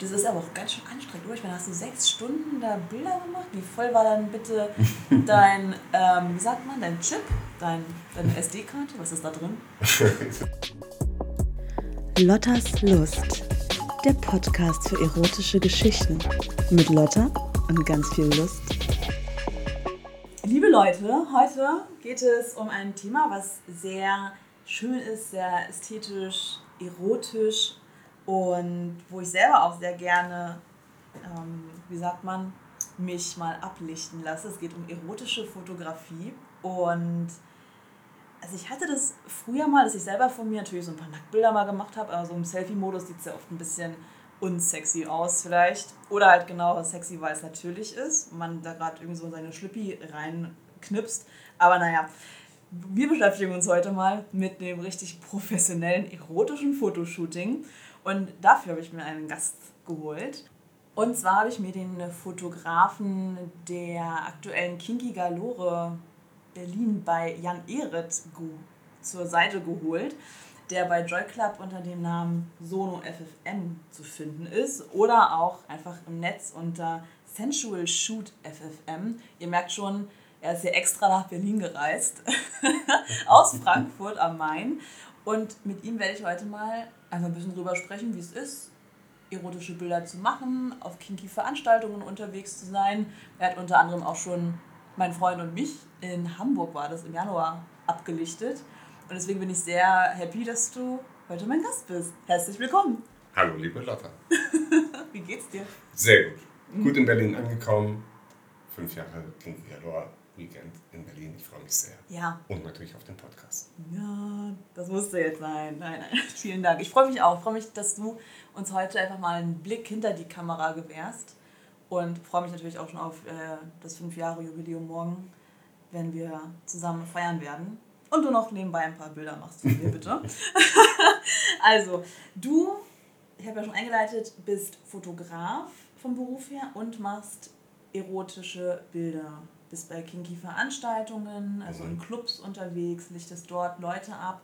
Das ist aber auch ganz schön anstrengend, oder? Ich meine, hast du sechs Stunden da Bilder gemacht? Wie voll war dann bitte dein, ähm, wie sagt man, dein Chip, dein, deine SD-Karte? Was ist da drin? Lottas Lust, der Podcast für erotische Geschichten. Mit Lotta und ganz viel Lust. Liebe Leute, heute geht es um ein Thema, was sehr schön ist, sehr ästhetisch, erotisch und wo ich selber auch sehr gerne, ähm, wie sagt man, mich mal ablichten lasse. Es geht um erotische Fotografie und also ich hatte das früher mal, dass ich selber von mir natürlich so ein paar Nacktbilder mal gemacht habe, aber so im Selfie-Modus sieht es ja oft ein bisschen unsexy aus vielleicht. Oder halt genau sexy, weil es natürlich ist man da gerade irgendwie so seine Schlippi reinknipst. Aber naja, wir beschäftigen uns heute mal mit dem richtig professionellen erotischen Fotoshooting. Und dafür habe ich mir einen Gast geholt. Und zwar habe ich mir den Fotografen der aktuellen Kinky Galore Berlin bei Jan Ehret zur Seite geholt, der bei Joy Club unter dem Namen Sono FFM zu finden ist oder auch einfach im Netz unter Sensual Shoot FFM. Ihr merkt schon, er ist hier extra nach Berlin gereist, aus Frankfurt am Main. Und mit ihm werde ich heute mal einfach ein bisschen drüber sprechen, wie es ist, erotische Bilder zu machen, auf kinky Veranstaltungen unterwegs zu sein. Er hat unter anderem auch schon mein Freund und mich in Hamburg war das im Januar abgelichtet. Und deswegen bin ich sehr happy, dass du heute mein Gast bist. Herzlich willkommen. Hallo, liebe Lotta. wie geht's dir? Sehr gut. Mhm. Gut in Berlin angekommen. Fünf Jahre Kinky Galore Weekend in Berlin. Ich freue mich sehr. Ja. Und natürlich auf den Podcast. Ja, das musste jetzt sein. Nein, nein. Vielen Dank. Ich freue mich auch. Ich freue mich, dass du uns heute einfach mal einen Blick hinter die Kamera gewährst. Und freue mich natürlich auch schon auf äh, das 5-Jahre-Jubiläum morgen, wenn wir zusammen feiern werden. Und du noch nebenbei ein paar Bilder machst von mir, bitte. also, du, ich habe ja schon eingeleitet, bist Fotograf vom Beruf her und machst erotische Bilder bist bei kinky Veranstaltungen, also in mhm. Clubs unterwegs, lichtest dort Leute ab.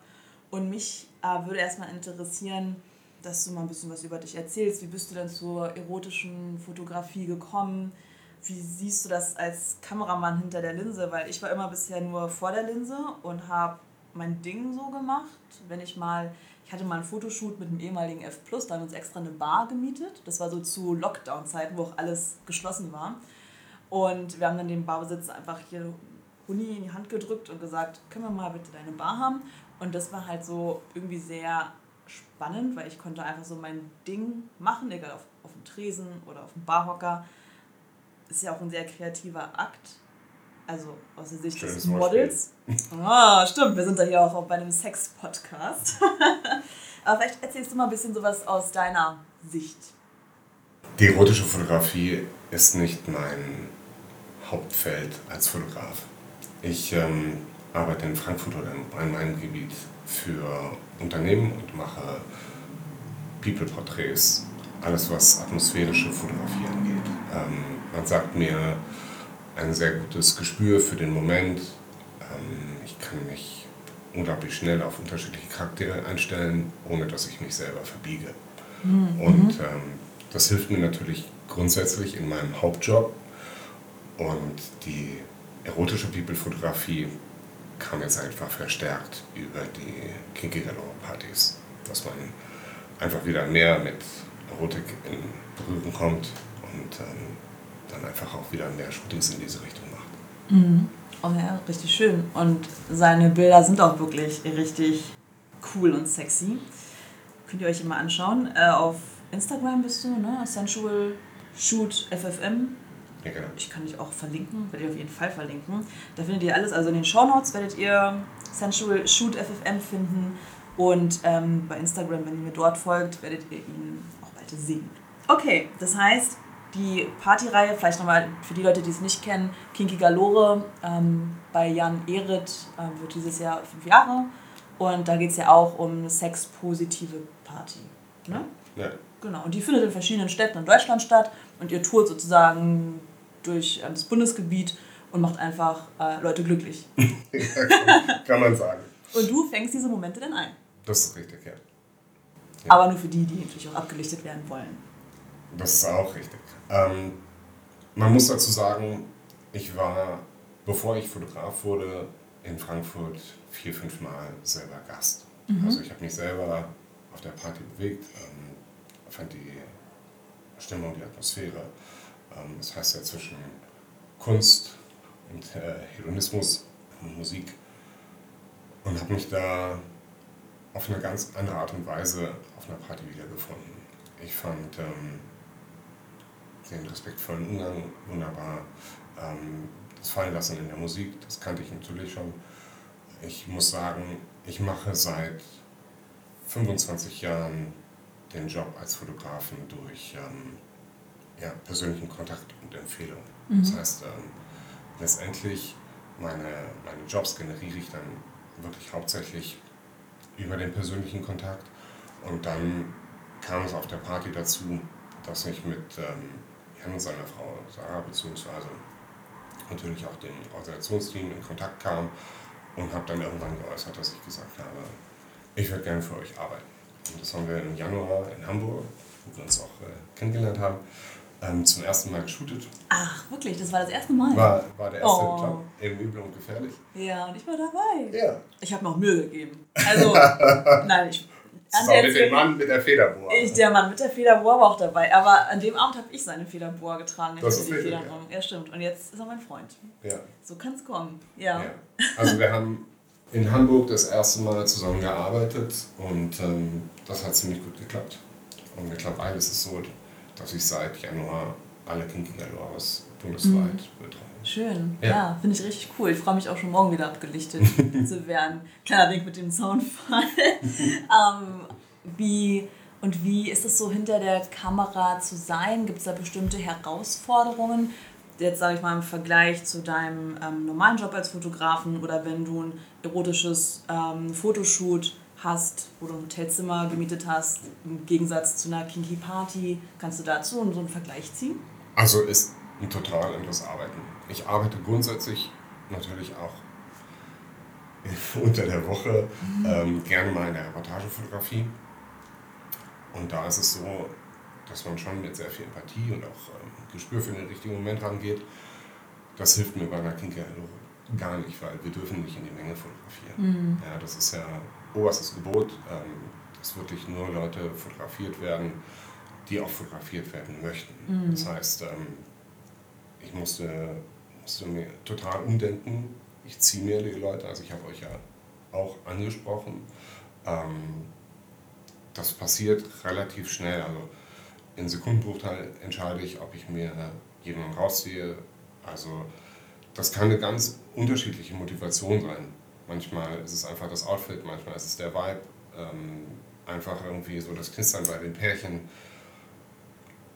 Und mich äh, würde erstmal interessieren, dass du mal ein bisschen was über dich erzählst. Wie bist du denn zur erotischen Fotografie gekommen? Wie siehst du das als Kameramann hinter der Linse? Weil ich war immer bisher nur vor der Linse und habe mein Ding so gemacht. Wenn ich mal, ich hatte mal einen Fotoshoot mit einem ehemaligen F+, da haben wir uns extra eine Bar gemietet. Das war so zu Lockdown-Zeiten, wo auch alles geschlossen war. Und wir haben dann dem Barbesitzer einfach hier Huni in die Hand gedrückt und gesagt, können wir mal bitte deine Bar haben? Und das war halt so irgendwie sehr spannend, weil ich konnte einfach so mein Ding machen, egal auf, auf dem Tresen oder auf dem Barhocker. Ist ja auch ein sehr kreativer Akt. Also aus der Sicht Schönes des Models. Ah, stimmt, wir sind da hier auch bei einem Sex-Podcast. Aber vielleicht erzählst du mal ein bisschen sowas aus deiner Sicht. Die erotische Fotografie ist nicht mein Hauptfeld als Fotograf. Ich ähm, arbeite in Frankfurt oder im Rhein-Main-Gebiet für Unternehmen und mache People-Porträts, alles was atmosphärische Fotografie angeht. Ähm, man sagt mir ein sehr gutes Gespür für den Moment. Ähm, ich kann mich unglaublich schnell auf unterschiedliche Charaktere einstellen, ohne dass ich mich selber verbiege. Mhm. Und ähm, das hilft mir natürlich grundsätzlich in meinem Hauptjob, und die erotische People-Fotografie kam jetzt einfach verstärkt über die Kinky Galore Partys, dass man einfach wieder mehr mit Erotik in Berührung kommt und ähm, dann einfach auch wieder mehr Shootings in diese Richtung macht. Mhm. Oh ja, richtig schön. Und seine Bilder sind auch wirklich richtig cool und sexy. Könnt ihr euch immer anschauen. Äh, auf Instagram bist du, ne? Sensual Shoot FFM ja, genau. Ich kann dich auch verlinken, werde ich auf jeden Fall verlinken. Da findet ihr alles, also in den Show Notes werdet ihr Sensual Shoot FFM finden und ähm, bei Instagram, wenn ihr mir dort folgt, werdet ihr ihn auch bald sehen. Okay, das heißt, die Partyreihe, vielleicht nochmal für die Leute, die es nicht kennen, Kinky Galore ähm, bei Jan Ehret äh, wird dieses Jahr fünf Jahre und da geht es ja auch um eine sexpositive Party. Ne? Ja. Genau, und die findet in verschiedenen Städten in Deutschland statt und ihr tourt sozusagen durch ähm, das Bundesgebiet und macht einfach äh, Leute glücklich. kann man sagen. Und du fängst diese Momente dann ein. Das ist richtig, ja. ja. Aber nur für die, die natürlich auch abgelichtet werden wollen. Das ist auch richtig. Ähm, man muss dazu sagen, ich war, bevor ich Fotograf wurde, in Frankfurt vier, fünf Mal selber Gast. Mhm. Also ich habe mich selber auf der Party bewegt, ähm, fand die Stimmung, die Atmosphäre. Ähm, das heißt ja zwischen Kunst und äh, Hedonismus und Musik und habe mich da auf eine ganz andere Art und Weise auf einer Party wiedergefunden. Ich fand ähm, den respektvollen Umgang wunderbar. Ähm, das Fallenlassen in der Musik, das kannte ich natürlich schon. Ich muss sagen, ich mache seit 25 Jahren den Job als Fotografen durch ähm, ja, persönlichen Kontakt und Empfehlung. Mhm. Das heißt, ähm, letztendlich meine, meine Jobs generiere ich dann wirklich hauptsächlich über den persönlichen Kontakt. Und dann kam es auf der Party dazu, dass ich mit ähm, Jan und seiner Frau Sarah, beziehungsweise natürlich auch dem Organisationsteam in Kontakt kam und habe dann irgendwann geäußert, dass ich gesagt habe, ich würde gerne für euch arbeiten. Und das haben wir im Januar in Hamburg, wo wir uns auch äh, kennengelernt haben, ähm, zum ersten Mal geshootet. Ach, wirklich? Das war das erste Mal? War, war der erste oh. Job, eben übel und gefährlich. Ja, und ich war dabei. Ja. Ich habe noch Mühe gegeben. Also, nein, ich... Das war mit dem Mann mit der Federbohr. Ich, der Mann mit der Federbohr war auch dabei. Aber an dem Abend habe ich seine Federbohr getragen. Ich das ist richtig, ja. ja, stimmt. Und jetzt ist er mein Freund. Ja. So kann es kommen. Ja. ja. Also wir haben in Hamburg das erste Mal zusammengearbeitet und ähm, das hat ziemlich gut geklappt. Und mittlerweile ist es so, dass ich seit Januar alle Galores bundesweit mhm. betreue. Schön, ja, ja finde ich richtig cool. Ich freue mich auch schon morgen wieder abgelichtet zu werden. Kleiner Ding mit dem Soundfall. ähm, wie und wie ist es so hinter der Kamera zu sein? Gibt es da bestimmte Herausforderungen? Jetzt sage ich mal im Vergleich zu deinem ähm, normalen Job als Fotografen oder wenn du ein erotisches ähm, Fotoshoot hast, wo du ein Hotelzimmer gemietet hast, im Gegensatz zu einer Kinky Party. Kannst du dazu so einen Vergleich ziehen? Also ist ein total anderes Arbeiten. Ich arbeite grundsätzlich natürlich auch unter der Woche mhm. ähm, gerne mal in der Reportagefotografie. Und da ist es so, dass man schon mit sehr viel Empathie und auch ähm, Gespür für den richtigen Moment rangeht. Das hilft mir bei einer Kinky gar nicht, weil wir dürfen nicht in die Menge fotografieren. Mhm. Ja, das ist ja oberstes Gebot, ähm, dass wirklich nur Leute fotografiert werden, die auch fotografiert werden möchten. Mhm. Das heißt, ähm, ich musste, musste mir total umdenken. Ich ziehe mir die Leute, also ich habe euch ja auch angesprochen. Ähm, das passiert relativ schnell. Also in Sekundenbruchteil entscheide ich, ob ich mir jemanden rausziehe. Also das kann eine ganz unterschiedliche Motivation sein. Manchmal ist es einfach das Outfit, manchmal ist es der Vibe. Ähm, einfach irgendwie so das Knistern bei den Pärchen.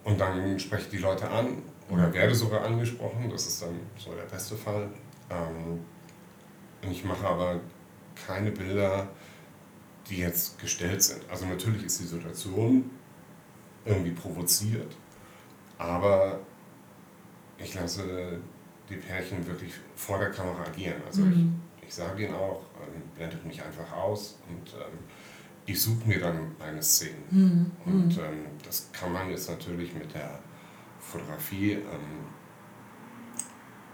Und dann spreche ich die Leute an oder werde sogar angesprochen. Das ist dann so der beste Fall. Ähm, und ich mache aber keine Bilder, die jetzt gestellt sind. Also natürlich ist die Situation irgendwie provoziert, aber ich lasse die Pärchen wirklich vor der Kamera agieren. Also mhm. Ich sage ihn auch, ähm, blendet mich einfach aus und ähm, ich suche mir dann meine Szenen. Mhm. Und mhm. ähm, das kann man jetzt natürlich mit der Fotografie, ähm,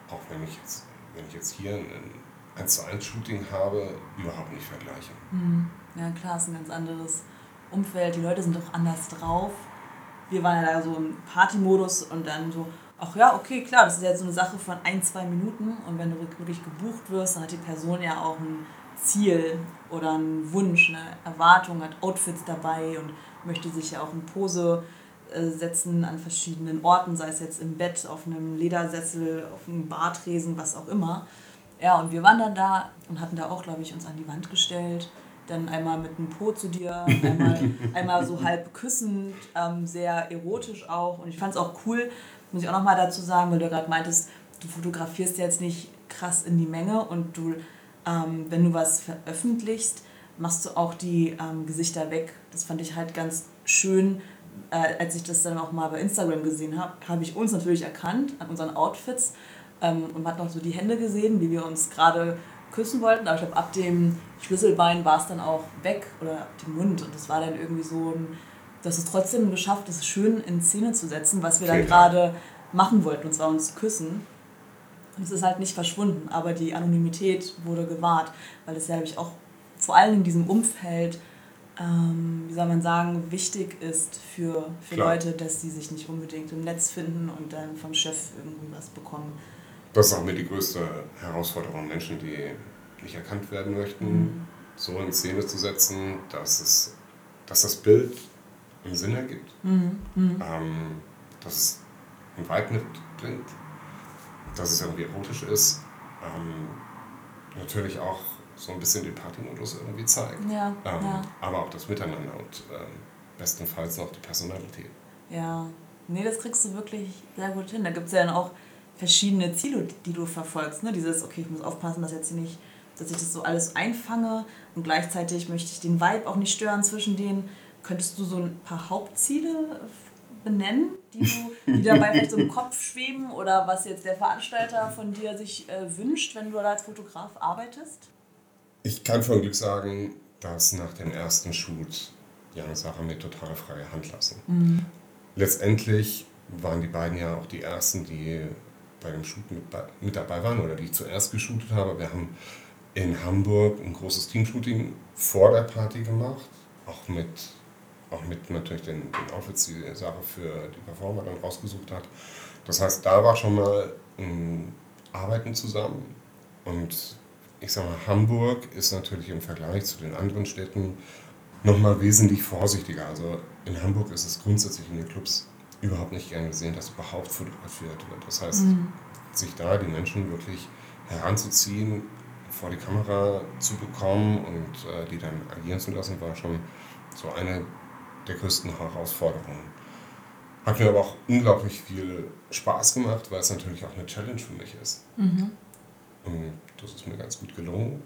auch wenn ich jetzt, wenn ich jetzt hier ein 1 zu 1 Shooting habe, überhaupt nicht vergleichen. Mhm. Ja klar, es ist ein ganz anderes Umfeld, die Leute sind doch anders drauf. Wir waren ja da so im Partymodus und dann so, ach ja, okay, klar, das ist ja so eine Sache von ein, zwei Minuten und wenn du wirklich gebucht wirst, dann hat die Person ja auch ein Ziel oder einen Wunsch, eine Erwartung, hat Outfits dabei und möchte sich ja auch in Pose äh, setzen an verschiedenen Orten, sei es jetzt im Bett, auf einem Ledersessel, auf einem Bartresen, was auch immer. Ja, und wir waren dann da und hatten da auch, glaube ich, uns an die Wand gestellt. Dann einmal mit einem Po zu dir, einmal, einmal so halb küssend, ähm, sehr erotisch auch. Und ich fand es auch cool, muss ich auch nochmal dazu sagen, weil du gerade meintest, du fotografierst jetzt nicht krass in die Menge und du, ähm, wenn du was veröffentlichst, machst du auch die ähm, Gesichter weg. Das fand ich halt ganz schön, äh, als ich das dann auch mal bei Instagram gesehen habe, habe ich uns natürlich erkannt an unseren Outfits ähm, und man hat noch so die Hände gesehen, wie wir uns gerade küssen wollten. Aber ich glaube, ab dem Schlüsselbein war es dann auch weg oder ab dem Mund und das war dann irgendwie so ein du hast es trotzdem geschafft, es schön in Szene zu setzen, was wir da gerade machen wollten, und zwar uns küssen. Und es ist halt nicht verschwunden, aber die Anonymität wurde gewahrt, weil es ja, glaube ich, auch vor allem in diesem Umfeld, ähm, wie soll man sagen, wichtig ist für, für Leute, dass sie sich nicht unbedingt im Netz finden und dann vom Chef irgendwie was bekommen. Das ist auch mir die größte Herausforderung, Menschen, die nicht erkannt werden möchten, mhm. so in Szene zu setzen, dass, es, dass das Bild einen Sinn ergibt, mhm. Mhm. Ähm, dass es einen Vibe mitbringt, dass es irgendwie erotisch ist, ähm, natürlich auch so ein bisschen den Partymodus irgendwie zeigt, ja, ähm, ja. aber auch das Miteinander und ähm, bestenfalls noch die Personalität. Ja, nee, das kriegst du wirklich sehr gut hin. Da gibt es ja dann auch verschiedene Ziele, die du verfolgst. Ne? Dieses, okay, ich muss aufpassen, dass jetzt hier nicht, dass ich das so alles einfange und gleichzeitig möchte ich den Vibe auch nicht stören zwischen denen. Könntest du so ein paar Hauptziele benennen, die, du, die dabei vielleicht so im Kopf schweben oder was jetzt der Veranstalter von dir sich äh, wünscht, wenn du da als Fotograf arbeitest? Ich kann von Glück sagen, dass nach dem ersten Shoot Jan und Sarah mir total freie Hand lassen. Mhm. Letztendlich waren die beiden ja auch die ersten, die bei dem Shoot mit, mit dabei waren oder die ich zuerst geshootet habe. Wir haben in Hamburg ein großes Teamshooting vor der Party gemacht, auch mit, auch mit natürlich den, den Outfits, die Sache für die Performer dann rausgesucht hat. Das heißt, da war schon mal ein Arbeiten zusammen und ich sage mal, Hamburg ist natürlich im Vergleich zu den anderen Städten nochmal wesentlich vorsichtiger. Also in Hamburg ist es grundsätzlich in den Clubs überhaupt nicht gern gesehen, dass überhaupt fotografiert wird. Das heißt, mhm. sich da die Menschen wirklich heranzuziehen, vor die Kamera zu bekommen und äh, die dann agieren zu lassen, war schon so eine der größten Herausforderungen. Hat mir aber auch unglaublich viel Spaß gemacht, weil es natürlich auch eine Challenge für mich ist. Mhm. Und das ist mir ganz gut gelungen.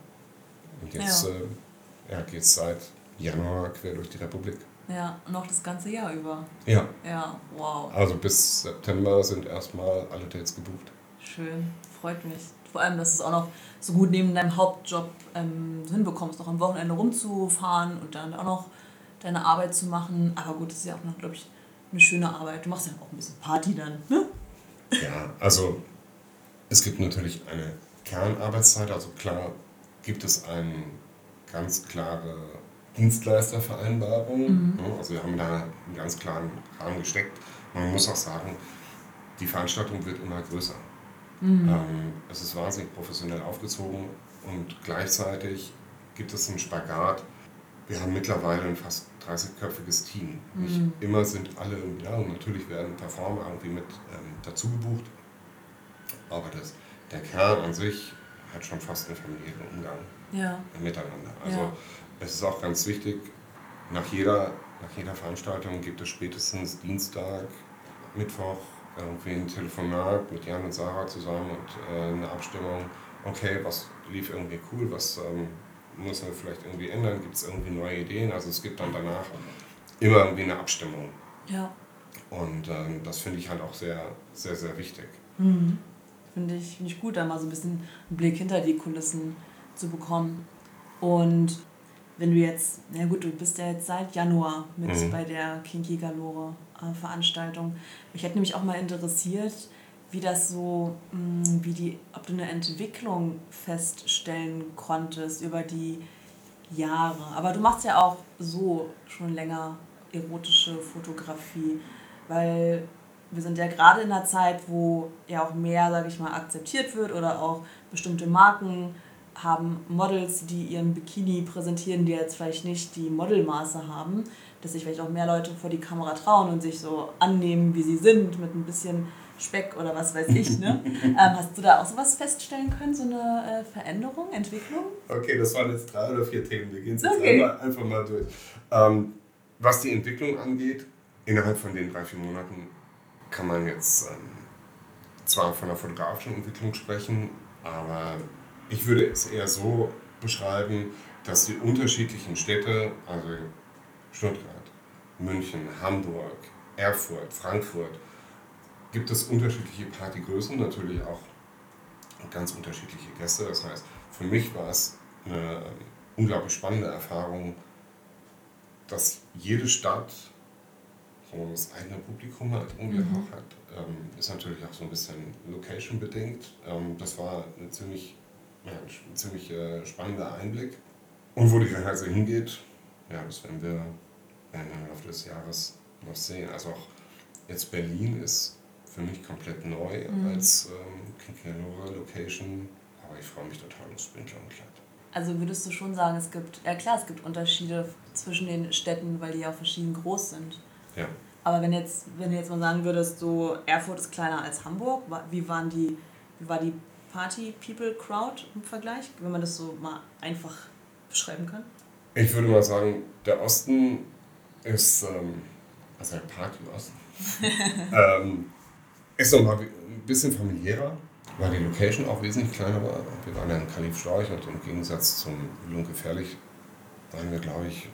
Und jetzt ja. äh, ja, geht es seit Januar quer durch die Republik. Ja, noch das ganze Jahr über. Ja. Ja, wow. Also bis September sind erstmal alle Dates gebucht. Schön, freut mich. Vor allem, dass du es auch noch so gut neben deinem Hauptjob ähm, hinbekommst, noch am Wochenende rumzufahren und dann auch noch deine Arbeit zu machen. Aber gut, das ist ja auch noch, glaube ich, eine schöne Arbeit. Du machst ja auch ein bisschen Party dann, ne? Ja, also es gibt natürlich eine Kernarbeitszeit. Also klar gibt es eine ganz klare Dienstleistervereinbarung. Mhm. Also wir haben da einen ganz klaren Rahmen gesteckt. Man muss auch sagen, die Veranstaltung wird immer größer. Mhm. Ähm, es ist wahnsinnig professionell aufgezogen und gleichzeitig gibt es einen Spagat. Wir haben mittlerweile ein fast 30-köpfiges Team. Mhm. Nicht immer sind alle da und natürlich werden Performer irgendwie mit ähm, dazu gebucht. Aber das, der Kern an sich hat schon fast einen familiären Umgang ja. miteinander. Also ja. es ist auch ganz wichtig, nach jeder, nach jeder Veranstaltung gibt es spätestens Dienstag, Mittwoch irgendwie ein Telefonat mit Jan und Sarah zusammen und äh, eine Abstimmung, okay, was lief irgendwie cool, was ähm, müssen wir vielleicht irgendwie ändern, gibt es irgendwie neue Ideen. Also es gibt dann danach immer irgendwie eine Abstimmung. Ja. Und ähm, das finde ich halt auch sehr, sehr, sehr wichtig. Mhm. Finde ich, find ich gut, da mal so ein bisschen einen Blick hinter die Kulissen zu bekommen. Und wenn du jetzt, na gut, du bist ja jetzt seit Januar mit mhm. bei der Kinky Galore äh, Veranstaltung. Mich hätte nämlich auch mal interessiert, wie das so, mm, wie die, ob du eine Entwicklung feststellen konntest über die Jahre. Aber du machst ja auch so schon länger erotische Fotografie, weil wir sind ja gerade in einer Zeit, wo ja auch mehr, sage ich mal, akzeptiert wird oder auch bestimmte Marken haben Models, die ihren Bikini präsentieren, die jetzt vielleicht nicht die Modelmaße haben, dass sich vielleicht auch mehr Leute vor die Kamera trauen und sich so annehmen, wie sie sind, mit ein bisschen Speck oder was weiß ich. Ne? ähm, hast du da auch sowas feststellen können, so eine äh, Veränderung, Entwicklung? Okay, das waren jetzt drei oder vier Themen. Wir gehen es jetzt okay. einfach, einfach mal durch. Ähm, was die Entwicklung angeht, innerhalb von den drei, vier Monaten kann man jetzt ähm, zwar von der fotografischen Entwicklung sprechen, aber ich würde es eher so beschreiben, dass die unterschiedlichen Städte, also Stuttgart, München, Hamburg, Erfurt, Frankfurt, gibt es unterschiedliche Partygrößen, natürlich auch ganz unterschiedliche Gäste. Das heißt, für mich war es eine unglaublich spannende Erfahrung, dass jede Stadt man das eigene Publikum hat, irgendwie Mhm. auch hat. Ähm, ist natürlich auch so ein bisschen location bedingt. Ähm, das war eine ziemlich, ja, ein ziemlich äh, spannender Einblick. Und wo die Reise hingeht, ja, das werden wir, werden wir im Laufe des Jahres noch sehen. Also auch jetzt Berlin ist für mich komplett neu Mhm. als ähm, Kinkianore Location. Aber ich freue mich total aufs Spindler-Kleid. Also würdest du schon sagen, es gibt, ja klar, es gibt Unterschiede zwischen den Städten, weil die ja auch verschieden groß sind. Ja. Aber wenn jetzt, wenn du jetzt mal sagen würdest, so Erfurt ist kleiner als Hamburg, wie waren die, wie war die Party People Crowd im Vergleich, wenn man das so mal einfach beschreiben kann? Ich würde mal sagen, der Osten ist, ähm, also der Party-Osten, ähm, ist nochmal ein bisschen familiärer, weil die Location auch wesentlich kleiner war. Wir waren ja in Kalif Storch und im Gegensatz zum Lohn gefährlich waren wir, glaube ich,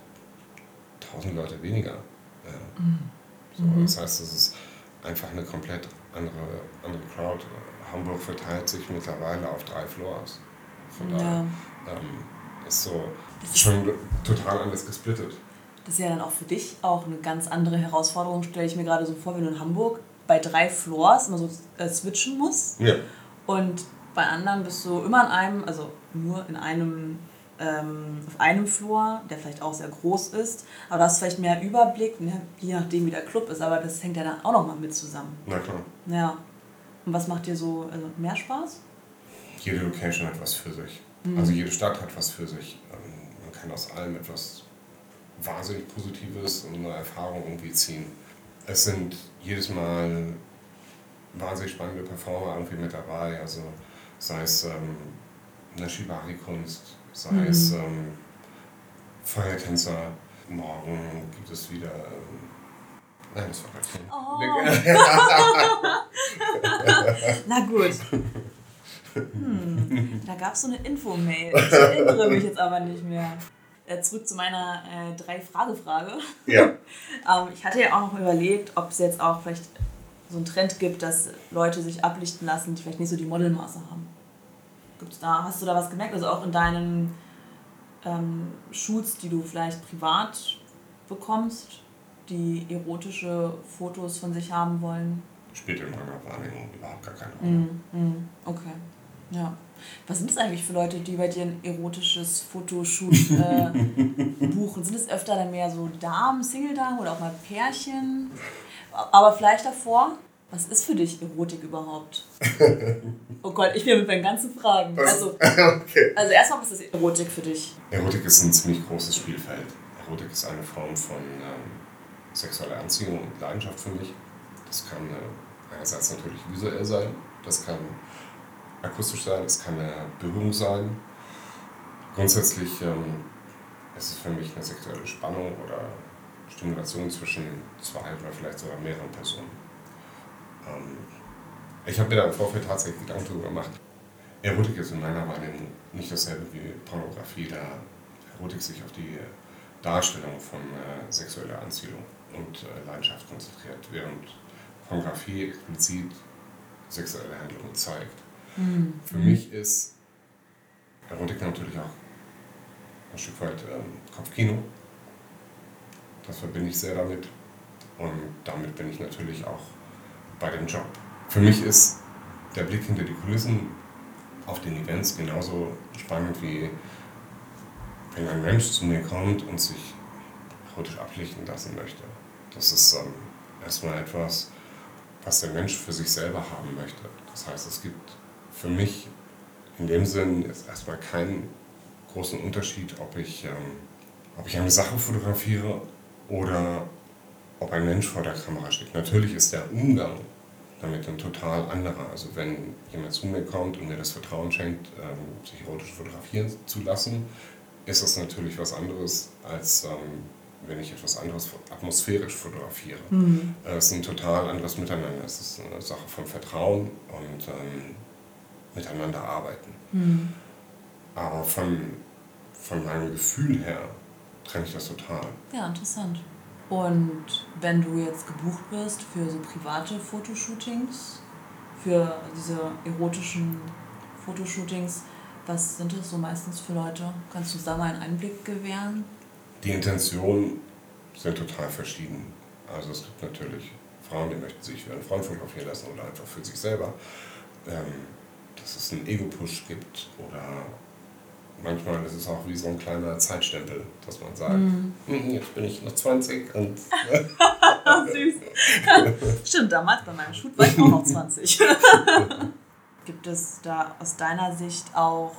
1000 Leute weniger. Äh, so, Mhm. Das heißt, es ist einfach eine komplett andere, andere Crowd. Hamburg verteilt sich mittlerweile auf drei Floors. Von daher ähm, ist so Das ist- schon total anders gesplittet. Das ist ja dann auch für dich auch eine ganz andere Herausforderung, stelle ich mir gerade so vor, wenn du in Hamburg bei drei Floors immer so äh, switchen musst. Ja. Und bei anderen bist du immer in einem, also nur in einem, ähm, auf einem Floor, der vielleicht auch sehr groß ist, aber da hast du vielleicht mehr Überblick, ne? je nachdem wie der Club ist, aber das hängt ja dann auch nochmal mit zusammen. Na klar. Ja. Und was macht dir so also mehr Spaß? Jede Location hat was für sich. Mhm. Also jede Stadt hat was für sich. Ähm, Man kann aus allem etwas wahnsinnig Positives und eine Erfahrung irgendwie ziehen. Es sind jedes Mal wahnsinnig spannende Performer irgendwie mit dabei. Also sei es ähm, eine Shibari-Kunst, sei Mhm. es ähm, Feuertänzer. Morgen gibt es wieder. Ähm, nein, das war gerade Oh. Na gut. Hm, da gab es so eine Infomail. Ich erinnere mich jetzt aber nicht mehr. Äh, zurück zu meiner äh, Drei-Frage-Frage. Ja. Ähm, ich hatte ja auch noch überlegt, ob es jetzt auch vielleicht so einen Trend gibt, dass Leute sich ablichten lassen, die vielleicht nicht so die Modelmaße haben. Gibt's da, hast du da was gemerkt? Also auch in deinen ähm, Shoots, die du vielleicht privat bekommst, die erotische Fotos von sich haben wollen? Spielt in meiner Wahrnehmung überhaupt gar keine Rolle. Mhm. mhm, Okay. Ja. Was sind es eigentlich für Leute, die bei dir ein erotisches Fotoshoot äh, buchen? Sind es öfter dann mehr so Damen, Single-Damen oder auch mal Pärchen? Aber vielleicht davor, was ist für dich Erotik überhaupt? Oh Gott, ich bin mit meinen ganzen Fragen. Also, okay. also erstmal, was ist Erotik für dich? Erotik ist ein ziemlich großes Spielfeld. Erotik ist eine Form von ähm, sexueller Anziehung und Leidenschaft für mich. Das kann äh, einerseits natürlich visuell sein, das kann akustisch sein, es kann eine Berührung sein. Grundsätzlich ähm, ist es für mich eine sexuelle Spannung oder Stimulation zwischen zwei oder vielleicht sogar mehreren Personen. Ähm, ich habe mir da im Vorfeld tatsächlich Gedanken darüber gemacht. Erotik ist in meiner Wahrnehmung nicht dasselbe wie Pornografie, da Erotik sich auf die Darstellung von äh, sexueller Anziehung und äh, Leidenschaft konzentriert, während Pornografie explizit sexuelle Handlungen zeigt. Für mich ist Erotik natürlich auch ein Stück weit ähm, Kopfkino. Das verbinde ich sehr damit. Und damit bin ich natürlich auch bei dem Job. Für mich ist der Blick hinter die Kulissen auf den Events genauso spannend wie wenn ein Mensch zu mir kommt und sich erotisch ablichten lassen möchte. Das ist ähm, erstmal etwas, was der Mensch für sich selber haben möchte. Das heißt, es gibt für mich in dem Sinn jetzt erstmal keinen großen Unterschied, ob ich, ähm, ob ich eine Sache fotografiere oder ob ein Mensch vor der Kamera steht. Natürlich ist der Umgang damit ein total anderer. Also wenn jemand zu mir kommt und mir das Vertrauen schenkt, ähm, sich erotisch fotografieren zu lassen, ist das natürlich was anderes, als ähm, wenn ich etwas anderes atmosphärisch fotografiere. Äh, Es ist ein total anderes Miteinander. Es ist eine Sache von Vertrauen und ähm, miteinander arbeiten. Aber von, von meinem Gefühl her trenne ich das total. Ja, interessant. Und wenn du jetzt gebucht wirst für so private Fotoshootings, für diese erotischen Fotoshootings, was sind das so meistens für Leute? Kannst du da mal einen Einblick gewähren? Die Intentionen sind total verschieden. Also es gibt natürlich Frauen, die möchten sich für einen Freund fotografieren lassen oder einfach für sich selber. Ähm, dass es einen Ego-Push gibt oder manchmal ist es auch wie so ein kleiner Zeitstempel, dass man sagt, mm. jetzt bin ich noch 20 und... Süß. Stimmt, damals bei meinem Shoot war ich auch noch 20. gibt es da aus deiner Sicht auch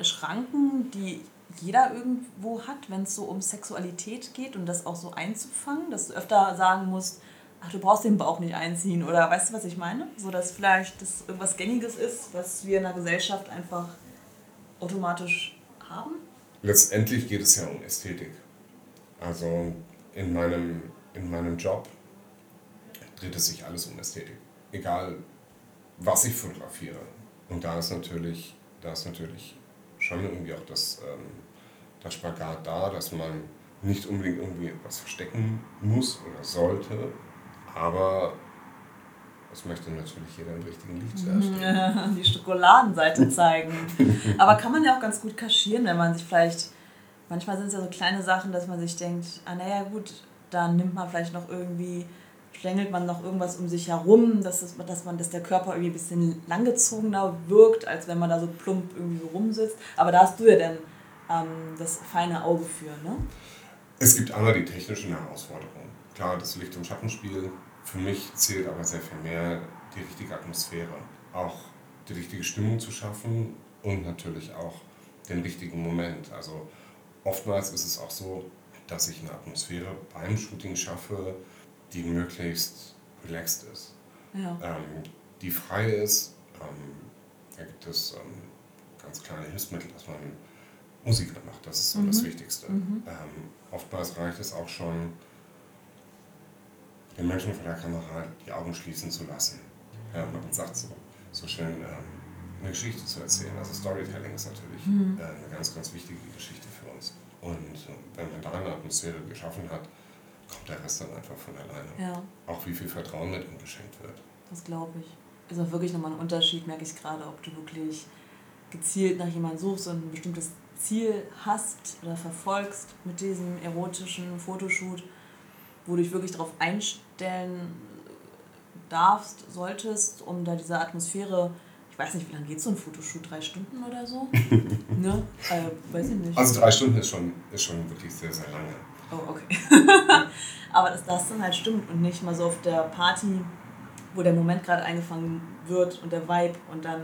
Schranken, die jeder irgendwo hat, wenn es so um Sexualität geht und das auch so einzufangen, dass du öfter sagen musst, ach, du brauchst den Bauch nicht einziehen oder weißt du, was ich meine? So, dass vielleicht das irgendwas Gängiges ist, was wir in der Gesellschaft einfach automatisch haben? Letztendlich geht es ja um Ästhetik. Also in meinem, in meinem Job dreht es sich alles um Ästhetik. Egal, was ich fotografiere. Und da ist natürlich, da ist natürlich schon irgendwie auch das, ähm, das Spagat da, dass man nicht unbedingt irgendwie etwas verstecken muss oder sollte, aber das möchte natürlich jeder im richtigen Licht darstellen. Die Schokoladenseite zeigen. Aber kann man ja auch ganz gut kaschieren, wenn man sich vielleicht, manchmal sind es ja so kleine Sachen, dass man sich denkt, ah naja gut, dann nimmt man vielleicht noch irgendwie, schlängelt man noch irgendwas um sich herum, dass, es, dass, man, dass der Körper irgendwie ein bisschen langgezogener wirkt, als wenn man da so plump irgendwie rumsitzt. Aber da hast du ja dann ähm, das feine Auge für, ne? Es gibt einmal die technischen Herausforderungen. Klar, das Licht- und Schattenspiel für mich zählt aber sehr viel mehr die richtige Atmosphäre. Auch die richtige Stimmung zu schaffen und natürlich auch den richtigen Moment. Also oftmals ist es auch so, dass ich eine Atmosphäre beim Shooting schaffe, die möglichst relaxed ist. Ja. Ähm, die frei ist. Ähm, da gibt es ähm, ganz kleine Hilfsmittel, dass man Musik macht. Das ist so mhm. das Wichtigste. Mhm. Ähm, oftmals reicht es auch schon, den Menschen vor der Kamera die Augen schließen zu lassen. Ja, man sagt so, so schön, ähm, eine Geschichte zu erzählen. Also Storytelling ist natürlich mhm. äh, eine ganz, ganz wichtige Geschichte für uns. Und äh, wenn man da eine Atmosphäre geschaffen hat, kommt der Rest dann einfach von alleine. Ja. Auch wie viel Vertrauen mit ihm geschenkt wird. Das glaube ich. Ist auch wirklich nochmal ein Unterschied, merke ich gerade, ob du wirklich gezielt nach jemandem suchst und ein bestimmtes Ziel hast oder verfolgst mit diesem erotischen Fotoshoot wo du dich wirklich darauf einstellen darfst, solltest, um da diese Atmosphäre, ich weiß nicht, wie lange geht so ein Fotoshoot? Drei Stunden oder so? ne? Äh, weiß ich nicht. Also drei Stunden ist schon, ist schon wirklich sehr, sehr lange. Oh, okay. Aber dass das dann halt stimmt und nicht mal so auf der Party, wo der Moment gerade eingefangen wird und der Vibe und dann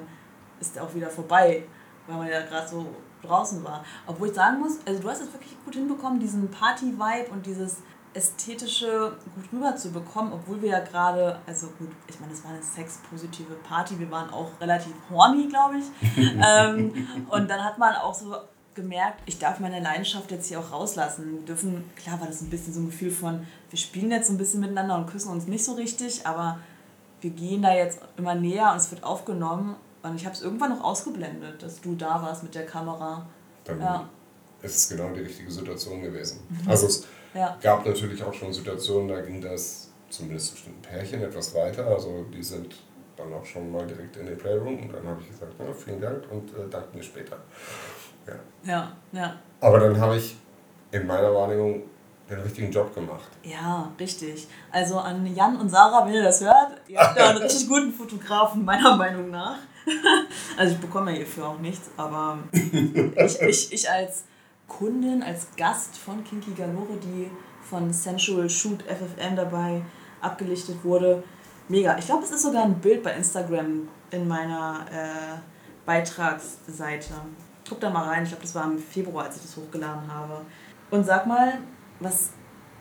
ist der auch wieder vorbei, weil man ja gerade so draußen war. Obwohl ich sagen muss, also du hast es wirklich gut hinbekommen, diesen Party-Vibe und dieses ästhetische gut rüber zu bekommen, obwohl wir ja gerade, also gut, ich meine, es war eine sexpositive Party, wir waren auch relativ horny, glaube ich. ähm, und dann hat man auch so gemerkt, ich darf meine Leidenschaft jetzt hier auch rauslassen. Wir dürfen, klar war das ein bisschen so ein Gefühl von, wir spielen jetzt so ein bisschen miteinander und küssen uns nicht so richtig, aber wir gehen da jetzt immer näher und es wird aufgenommen. Und ich habe es irgendwann noch ausgeblendet, dass du da warst mit der Kamera. Dann ja. ist es genau die richtige Situation gewesen. Mhm. Also es ja. Gab natürlich auch schon Situationen, da ging das zumindest bestimmten Pärchen etwas weiter. Also die sind dann auch schon mal direkt in den Playroom und dann habe ich gesagt, ja, vielen Dank und äh, danke mir später. Ja. ja, ja. Aber dann habe ich in meiner Wahrnehmung den richtigen Job gemacht. Ja, richtig. Also an Jan und Sarah, wenn ihr das hört, ihr habt ja einen richtig guten Fotografen, meiner Meinung nach. Also ich bekomme ja hierfür auch nichts, aber ich, ich, ich als Kundin, als Gast von Kinky Galore, die von Sensual Shoot FFM dabei abgelichtet wurde. Mega. Ich glaube, es ist sogar ein Bild bei Instagram in meiner äh, Beitragsseite. Guck da mal rein. Ich glaube, das war im Februar, als ich das hochgeladen habe. Und sag mal, was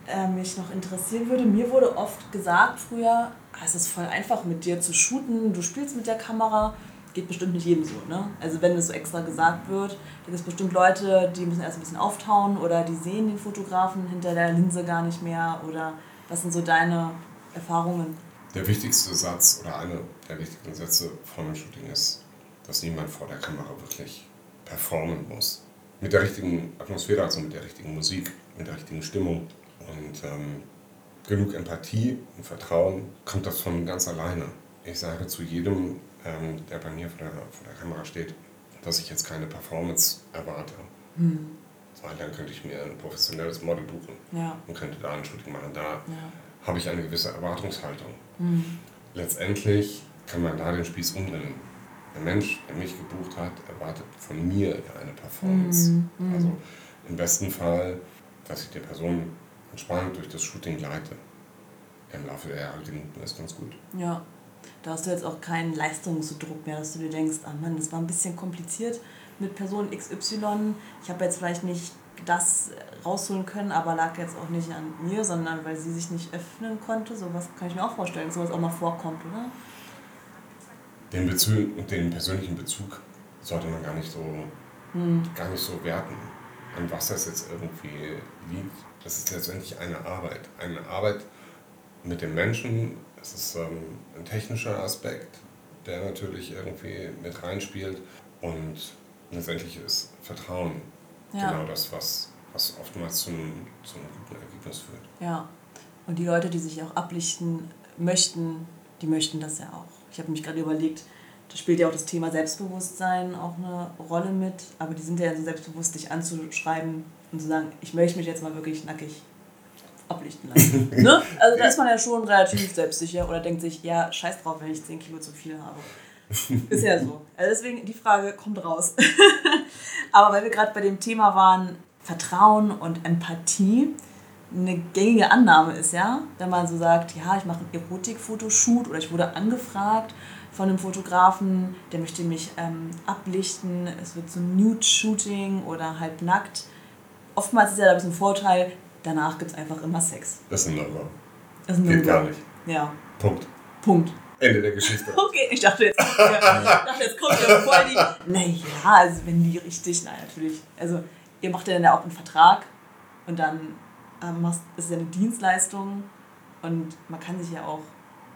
äh, mich noch interessieren würde. Mir wurde oft gesagt früher, ah, es ist voll einfach mit dir zu shooten. Du spielst mit der Kamera geht bestimmt nicht jedem so. Ne? Also wenn es so extra gesagt wird, gibt es bestimmt Leute, die müssen erst ein bisschen auftauen oder die sehen den Fotografen hinter der Linse gar nicht mehr. Oder was sind so deine Erfahrungen? Der wichtigste Satz oder einer der wichtigsten Sätze von einem Shooting ist, dass niemand vor der Kamera wirklich performen muss. Mit der richtigen Atmosphäre, also mit der richtigen Musik, mit der richtigen Stimmung und ähm, genug Empathie und Vertrauen kommt das von ganz alleine. Ich sage zu jedem ähm, der bei mir vor der, vor der Kamera steht, dass ich jetzt keine Performance erwarte. Mhm. Weil dann könnte ich mir ein professionelles Model buchen ja. und könnte da ein Shooting machen. Da ja. habe ich eine gewisse Erwartungshaltung. Mhm. Letztendlich kann man da den Spieß umdrehen. Der Mensch, der mich gebucht hat, erwartet von mir eine Performance. Mhm. Also im besten Fall, dass ich die Person entspannt durch das Shooting leite. Im Laufe der mir das ganz gut. Ja, da hast du jetzt auch keinen Leistungsdruck mehr, dass du dir denkst, ah Mann, das war ein bisschen kompliziert mit Person XY. Ich habe jetzt vielleicht nicht das rausholen können, aber lag jetzt auch nicht an mir, sondern weil sie sich nicht öffnen konnte. Sowas kann ich mir auch vorstellen, dass sowas auch mal vorkommt, oder? Den, Bezug, den persönlichen Bezug sollte man gar nicht so, hm. gar nicht so werten. An was das jetzt irgendwie liegt, das ist letztendlich eine Arbeit. Eine Arbeit mit dem Menschen, das ist ähm, ein technischer Aspekt, der natürlich irgendwie mit reinspielt. Und letztendlich ist Vertrauen ja. genau das, was, was oftmals zum, zum guten Ergebnis führt. Ja, und die Leute, die sich auch ablichten möchten, die möchten das ja auch. Ich habe mich gerade überlegt, da spielt ja auch das Thema Selbstbewusstsein auch eine Rolle mit, aber die sind ja so selbstbewusst, dich anzuschreiben und zu sagen, ich möchte mich jetzt mal wirklich nackig ablichten lassen. ne? Also da ist man ja schon relativ selbstsicher oder denkt sich, ja, scheiß drauf, wenn ich 10 Kilo zu viel habe. Ist ja so. Also deswegen, die Frage kommt raus. Aber weil wir gerade bei dem Thema waren, Vertrauen und Empathie, eine gängige Annahme ist ja, wenn man so sagt, ja, ich mache einen Erotikfotoshoot oder ich wurde angefragt von einem Fotografen, der möchte mich ähm, ablichten, es wird so ein Nude-Shooting oder halb nackt. Oftmals ist ja da ein bisschen Vorteil, danach gibt es einfach immer Sex. Das ist ein No-Go. Das ist ein No-Go. Geht gar nicht. Ja. Punkt. Punkt. Ende der Geschichte. Okay, ich dachte jetzt, ja, ich dachte, jetzt kommt ja voll die. Naja, also wenn die richtig, nein, natürlich. Also ihr macht ja dann ja auch einen Vertrag und dann ähm, machst, ist ja eine Dienstleistung und man kann sich ja auch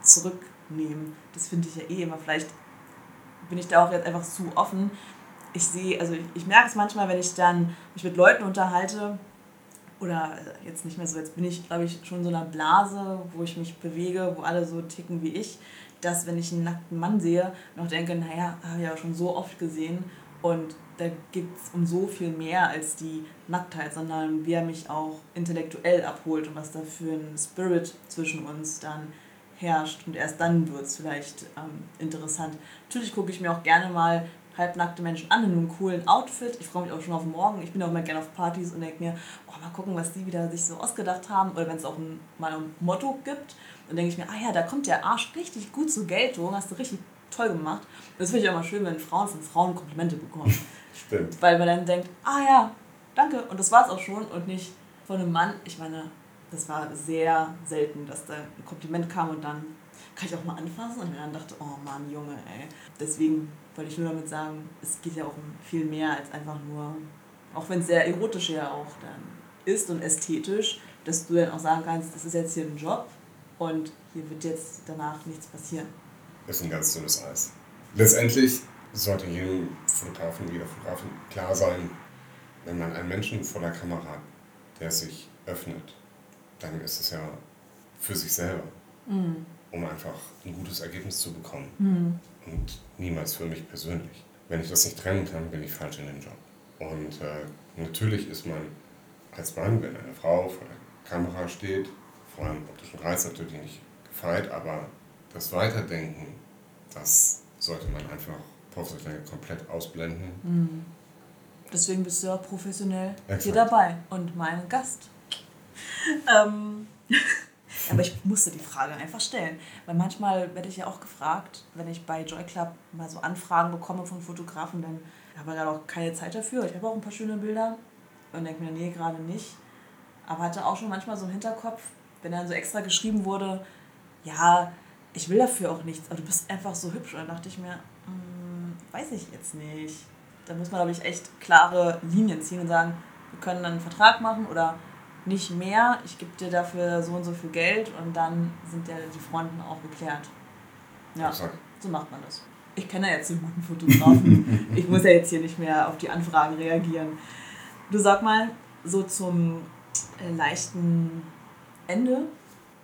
zurücknehmen. Das finde ich ja eh immer. Vielleicht bin ich da auch jetzt einfach zu offen. Ich sehe, also ich, ich merke es manchmal, wenn ich dann mich mit Leuten unterhalte, oder jetzt nicht mehr so, jetzt bin ich, glaube ich, schon in so einer Blase, wo ich mich bewege, wo alle so ticken wie ich, dass wenn ich einen nackten Mann sehe, noch denke, naja, habe ich ja schon so oft gesehen und da gibt es um so viel mehr als die Nacktheit, sondern wie er mich auch intellektuell abholt und was da für ein Spirit zwischen uns dann herrscht. Und erst dann wird es vielleicht ähm, interessant. Natürlich gucke ich mir auch gerne mal halbnackte Menschen an in einem coolen Outfit. Ich freue mich auch schon auf morgen. Ich bin auch immer gerne auf Partys und denke mir, oh, mal gucken, was die wieder sich so ausgedacht haben. Oder wenn es auch ein, mal ein Motto gibt, dann denke ich mir, ah ja, da kommt der Arsch richtig gut zur Geltung, hast du richtig toll gemacht. Das finde ich auch immer schön, wenn Frauen von Frauen Komplimente bekommen. Stimmt. Weil man dann denkt, ah ja, danke. Und das war es auch schon und nicht von einem Mann. Ich meine, das war sehr selten, dass da ein Kompliment kam und dann kann ich auch mal anfassen und mir dann dachte, oh Mann, Junge, ey. Deswegen wollte ich nur damit sagen, es geht ja auch um viel mehr als einfach nur, auch wenn es sehr erotisch ja auch dann ist und ästhetisch, dass du dann auch sagen kannst, das ist jetzt hier ein Job und hier wird jetzt danach nichts passieren. Das ist ein ganz dünnes Eis. Letztendlich sollte jedem Fotografen, jeder Fotografin klar sein, wenn man einen Menschen vor der Kamera hat, der sich öffnet, dann ist es ja für sich selber. Mhm um einfach ein gutes Ergebnis zu bekommen. Mhm. Und niemals für mich persönlich. Wenn ich das nicht trennen kann, bin ich falsch in dem Job. Und äh, natürlich ist man als Mann, wenn eine Frau vor der Kamera steht, vor allem optischen Reiz natürlich nicht gefeit, aber das Weiterdenken, das sollte man einfach professionell komplett ausblenden. Mhm. Deswegen bist du ja professionell Exakt. hier dabei und mein Gast. ähm. Aber ich musste die Frage einfach stellen. Weil manchmal werde ich ja auch gefragt, wenn ich bei Joy Club mal so Anfragen bekomme von Fotografen, dann habe ich gerade auch keine Zeit dafür. Ich habe auch ein paar schöne Bilder und denke mir, nee, gerade nicht. Aber hatte auch schon manchmal so im Hinterkopf, wenn dann so extra geschrieben wurde, ja, ich will dafür auch nichts, aber du bist einfach so hübsch. Und dann dachte ich mir, hm, weiß ich jetzt nicht. Da muss man, glaube ich, echt klare Linien ziehen und sagen, wir können dann einen Vertrag machen oder nicht mehr, ich gebe dir dafür so und so viel Geld und dann sind ja die Fronten auch geklärt. Ja, so macht man das. Ich kenne ja jetzt einen guten Fotografen. ich muss ja jetzt hier nicht mehr auf die Anfragen reagieren. Du sag mal, so zum äh, leichten Ende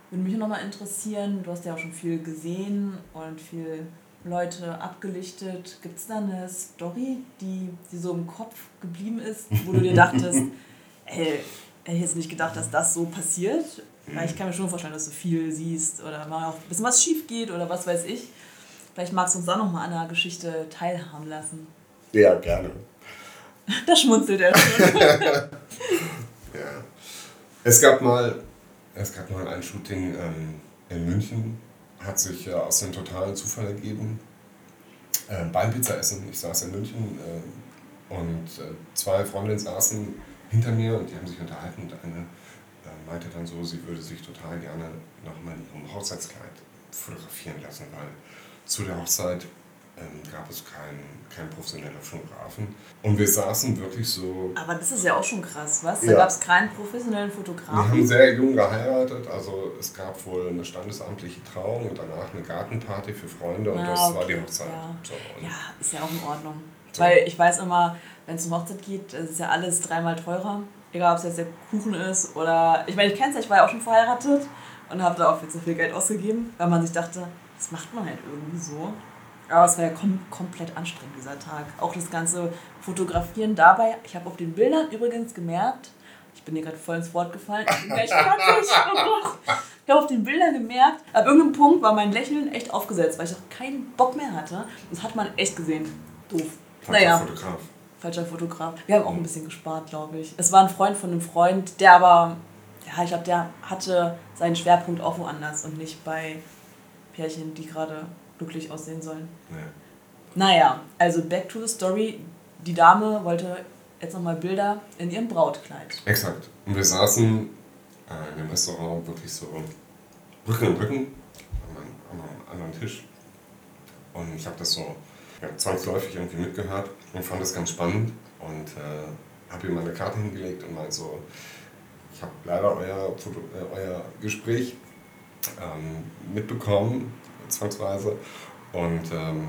würde mich noch mal interessieren, du hast ja auch schon viel gesehen und viel Leute abgelichtet. Gibt es da eine Story, die, die so im Kopf geblieben ist, wo du dir dachtest, ey, hätte jetzt nicht gedacht, dass das so passiert. Mhm. Weil ich kann mir schon vorstellen, dass du viel siehst oder mal auch ein bisschen was schief geht oder was weiß ich. Vielleicht magst du uns da nochmal an einer Geschichte teilhaben lassen. Ja, gerne. da schmunzelt er schon. ja. Es gab mal, es gab mal ein Shooting ähm, in München, hat sich äh, aus dem totalen Zufall ergeben. Äh, beim Pizza essen. Ich saß in München äh, und zwei Freundinnen saßen hinter mir und die haben sich unterhalten und eine äh, meinte dann so, sie würde sich total gerne nochmal in ihrem Hochzeitskleid fotografieren lassen, weil zu der Hochzeit ähm, gab es keinen kein professioneller Fotografen. Und wir saßen wirklich so. Aber das ist ja auch schon krass, was? Da ja. gab es keinen professionellen Fotografen. Wir haben sehr jung geheiratet, also es gab wohl eine standesamtliche Trauung und danach eine Gartenparty für Freunde und ah, das okay. war die Hochzeit. Ja. So, ja, ist ja auch in Ordnung. So. Weil ich weiß immer, wenn es um Hochzeit geht, ist ja alles dreimal teurer. Egal, ob es jetzt der Kuchen ist oder. Ich meine, ich kenne es ja, ich war ja auch schon verheiratet und habe da auch viel zu viel Geld ausgegeben, weil man sich dachte, das macht man halt irgendwie so. Aber es war ja kom komplett anstrengend, dieser Tag. Auch das ganze Fotografieren dabei. Ich habe auf den Bildern übrigens gemerkt, ich bin hier gerade voll ins Wort gefallen, ich bin gleich fertig. Ich habe auf den Bildern gemerkt, ab irgendeinem Punkt war mein Lächeln echt aufgesetzt, weil ich auch keinen Bock mehr hatte. Das hat man echt gesehen. Doof. Naja. Fotograf. Falscher Fotograf. Wir haben auch ein bisschen gespart, glaube ich. Es war ein Freund von einem Freund, der aber, ja, ich glaube, der hatte seinen Schwerpunkt auch woanders und nicht bei Pärchen, die gerade glücklich aussehen sollen. Ja. Naja, also back to the story. Die Dame wollte jetzt nochmal Bilder in ihrem Brautkleid. Exakt. Und wir saßen äh, in dem Restaurant wirklich so Rücken in Rücken an einem anderen Tisch. Und ich habe das so ja, zwangsläufig irgendwie mitgehört und fand das ganz spannend. Und äh, habe ihm meine Karte hingelegt und meinte so, ich habe leider euer, äh, euer Gespräch ähm, mitbekommen zwangsweise. Und ähm,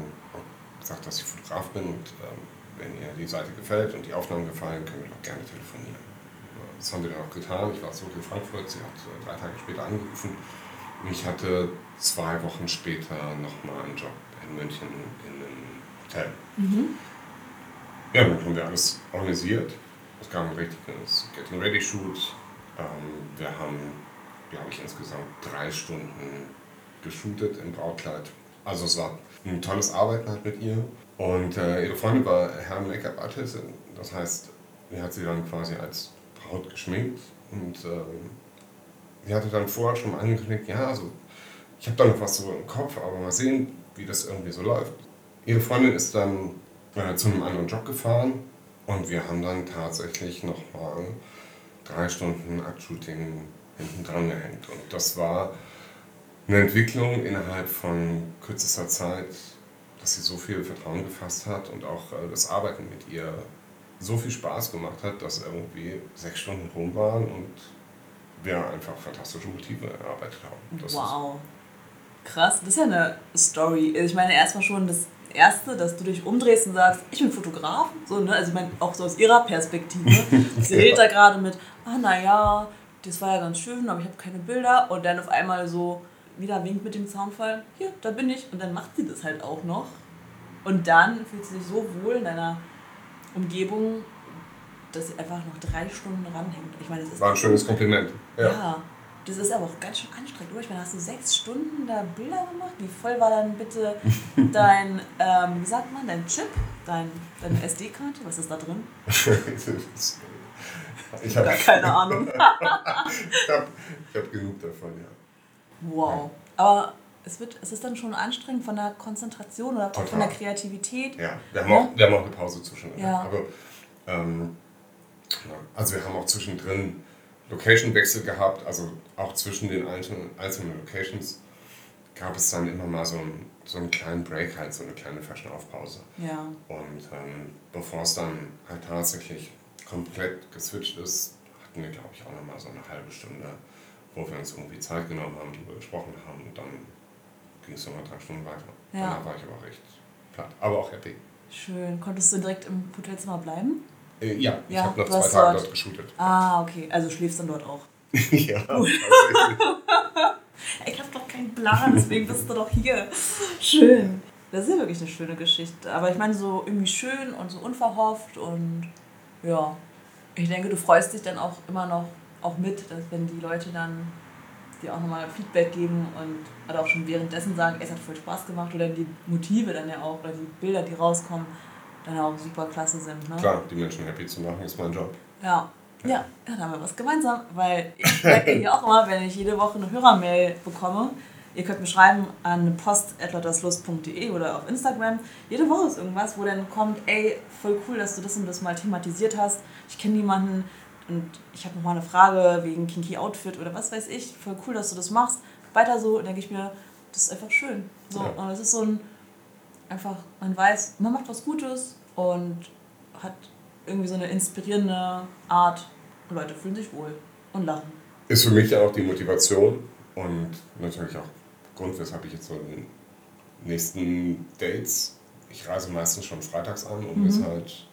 gesagt, dass ich Fotograf bin und ähm, wenn ihr die Seite gefällt und die Aufnahmen gefallen, können wir doch gerne telefonieren. Das haben wir dann auch getan. Ich war zurück in Frankfurt, sie hat äh, drei Tage später angerufen. Und ich hatte zwei Wochen später nochmal einen Job in München in einem Hotel. Mhm. Ja, dann haben wir alles organisiert. Es gab ein richtiges Getting Ready Shoot. Ähm, wir haben, glaube ich, insgesamt drei Stunden geshootet im Brautkleid. Also es war ein tolles Arbeiten halt mit ihr. Und äh, ihre Freundin war Herr Make-up-Artistin. Das heißt, sie hat sie dann quasi als Braut geschminkt. Und äh, sie hatte dann vorher schon mal angekündigt, ja, also ich habe da noch was so im Kopf, aber mal sehen, wie das irgendwie so läuft. Ihre Freundin ist dann äh, zu einem anderen Job gefahren und wir haben dann tatsächlich nochmal drei Stunden Act-Shooting hinten dran gehängt. Und das war eine Entwicklung innerhalb von kürzester Zeit, dass sie so viel Vertrauen gefasst hat und auch äh, das Arbeiten mit ihr so viel Spaß gemacht hat, dass irgendwie sechs Stunden rum waren und wir einfach fantastische Motive erarbeitet haben. Das wow. Krass, das ist ja eine Story. Ich meine, erstmal schon das Erste, dass du dich umdrehst und sagst, ich bin Fotograf. So, ne? Also ich meine, auch so aus ihrer Perspektive. Sie redet da gerade mit, ah naja, das war ja ganz schön, aber ich habe keine Bilder. Und dann auf einmal so, wieder winkt mit dem Zaunfall, hier, da bin ich. Und dann macht sie das halt auch noch. Und dann fühlt sie sich so wohl in deiner Umgebung, dass sie einfach noch drei Stunden ranhängt. Ich meine, das ist War ein schönes Kompliment. Ja. ja. Das ist aber auch ganz schön anstrengend. Ich meine, hast du sechs Stunden da Bilder gemacht? Wie voll war dann bitte dein, ähm, wie sagt man, dein Chip, dein, deine SD-Karte? Was ist da drin? ich habe keine Ahnung. ich habe hab genug davon, ja. Wow. Aber es, wird, es ist dann schon anstrengend von der Konzentration oder Total. von der Kreativität. Ja, wir haben, auch, wir haben auch eine Pause zwischen. Ja. Aber, ähm, also wir haben auch zwischendrin Location-Wechsel gehabt, also auch zwischen den einzelnen, einzelnen Locations gab es dann immer mal so einen, so einen kleinen Break, halt so eine kleine Fashion-Aufpause. Ja. Und ähm, bevor es dann halt tatsächlich komplett geswitcht ist, hatten wir, glaube ich, auch noch mal so eine halbe Stunde wo wir uns irgendwie Zeit genommen haben, darüber gesprochen haben und dann ging es nochmal drei Stunden weiter. Ja. Danach war ich aber recht platt, aber auch happy. Schön. Konntest du direkt im Hotelzimmer bleiben? Äh, ja, ich habe noch zwei Tage dort, dort geshootet. Ah, okay. Also schläfst du dann dort auch? ja. ich habe doch keinen Plan, deswegen bist du doch hier. Schön. Das ist ja wirklich eine schöne Geschichte. Aber ich meine, so irgendwie schön und so unverhofft und ja. Ich denke, du freust dich dann auch immer noch auch mit, dass wenn die Leute dann dir auch nochmal Feedback geben und oder auch schon währenddessen sagen, es hat voll Spaß gemacht oder die Motive dann ja auch oder die Bilder, die rauskommen, dann auch super klasse sind. Ne? Klar, die Menschen happy zu machen, ist mein Job. Ja. Ja, ja, dann haben wir was gemeinsam, weil ich merke hier auch immer, wenn ich jede Woche eine Hörermail bekomme, ihr könnt mir schreiben an post.lotterslust.de oder auf Instagram. Jede Woche ist irgendwas, wo dann kommt, ey, voll cool, dass du das und das mal thematisiert hast. Ich kenne niemanden und ich habe nochmal eine Frage wegen Kinky Outfit oder was weiß ich. Voll cool, dass du das machst. Weiter so, denke ich mir, das ist einfach schön. So, ja. Und es ist so ein, einfach, man weiß, man macht was Gutes und hat irgendwie so eine inspirierende Art. Und Leute fühlen sich wohl und lachen. Ist für mich ja auch die Motivation und natürlich auch Grund, weshalb ich jetzt so in den nächsten Dates, ich reise meistens schon freitags an, um mhm. jetzt halt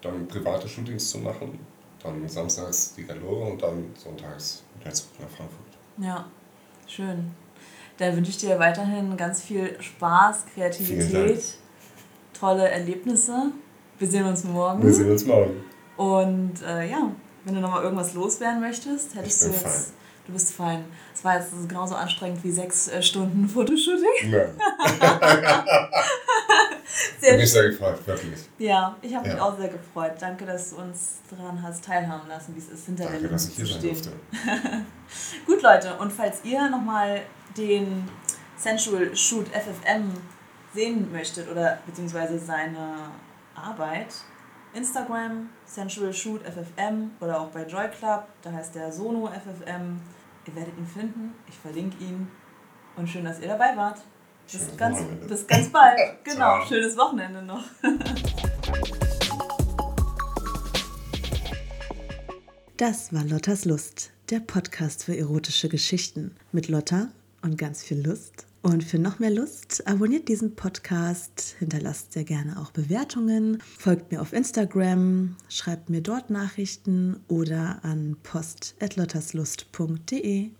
dann private Shootings zu machen. Dann samstags die Galore und dann sonntags wieder zurück nach Frankfurt. Ja, schön. Da wünsche ich dir weiterhin ganz viel Spaß, Kreativität, tolle Erlebnisse wir sehen uns morgen. Wir sehen uns morgen. Und äh, ja, wenn du nochmal irgendwas loswerden möchtest, hättest du jetzt. Fein. Du bist fein. Es war jetzt genauso anstrengend wie sechs äh, Stunden Fotoshooting. Nein. sehr ich mich sehr gefreut, wirklich. Ja, ich habe ja. mich auch sehr gefreut. Danke, dass du uns daran hast teilhaben lassen, wie es ist, hinter Danke, der Linse zu stehen. Gut, Leute, und falls ihr nochmal den Sensual Shoot FFM sehen möchtet oder beziehungsweise seine Arbeit. Instagram, Sensual Shoot FFM oder auch bei Joy Club, da heißt der Sono FFM. Ihr werdet ihn finden, ich verlinke ihn. Und schön, dass ihr dabei wart. Bis ganz, bis ganz bald. genau, schönes Wochenende noch. Das war Lottas Lust, der Podcast für erotische Geschichten mit Lotta und ganz viel Lust und für noch mehr Lust, abonniert diesen Podcast, hinterlasst sehr gerne auch Bewertungen, folgt mir auf Instagram, schreibt mir dort Nachrichten oder an post.lotterslust.de.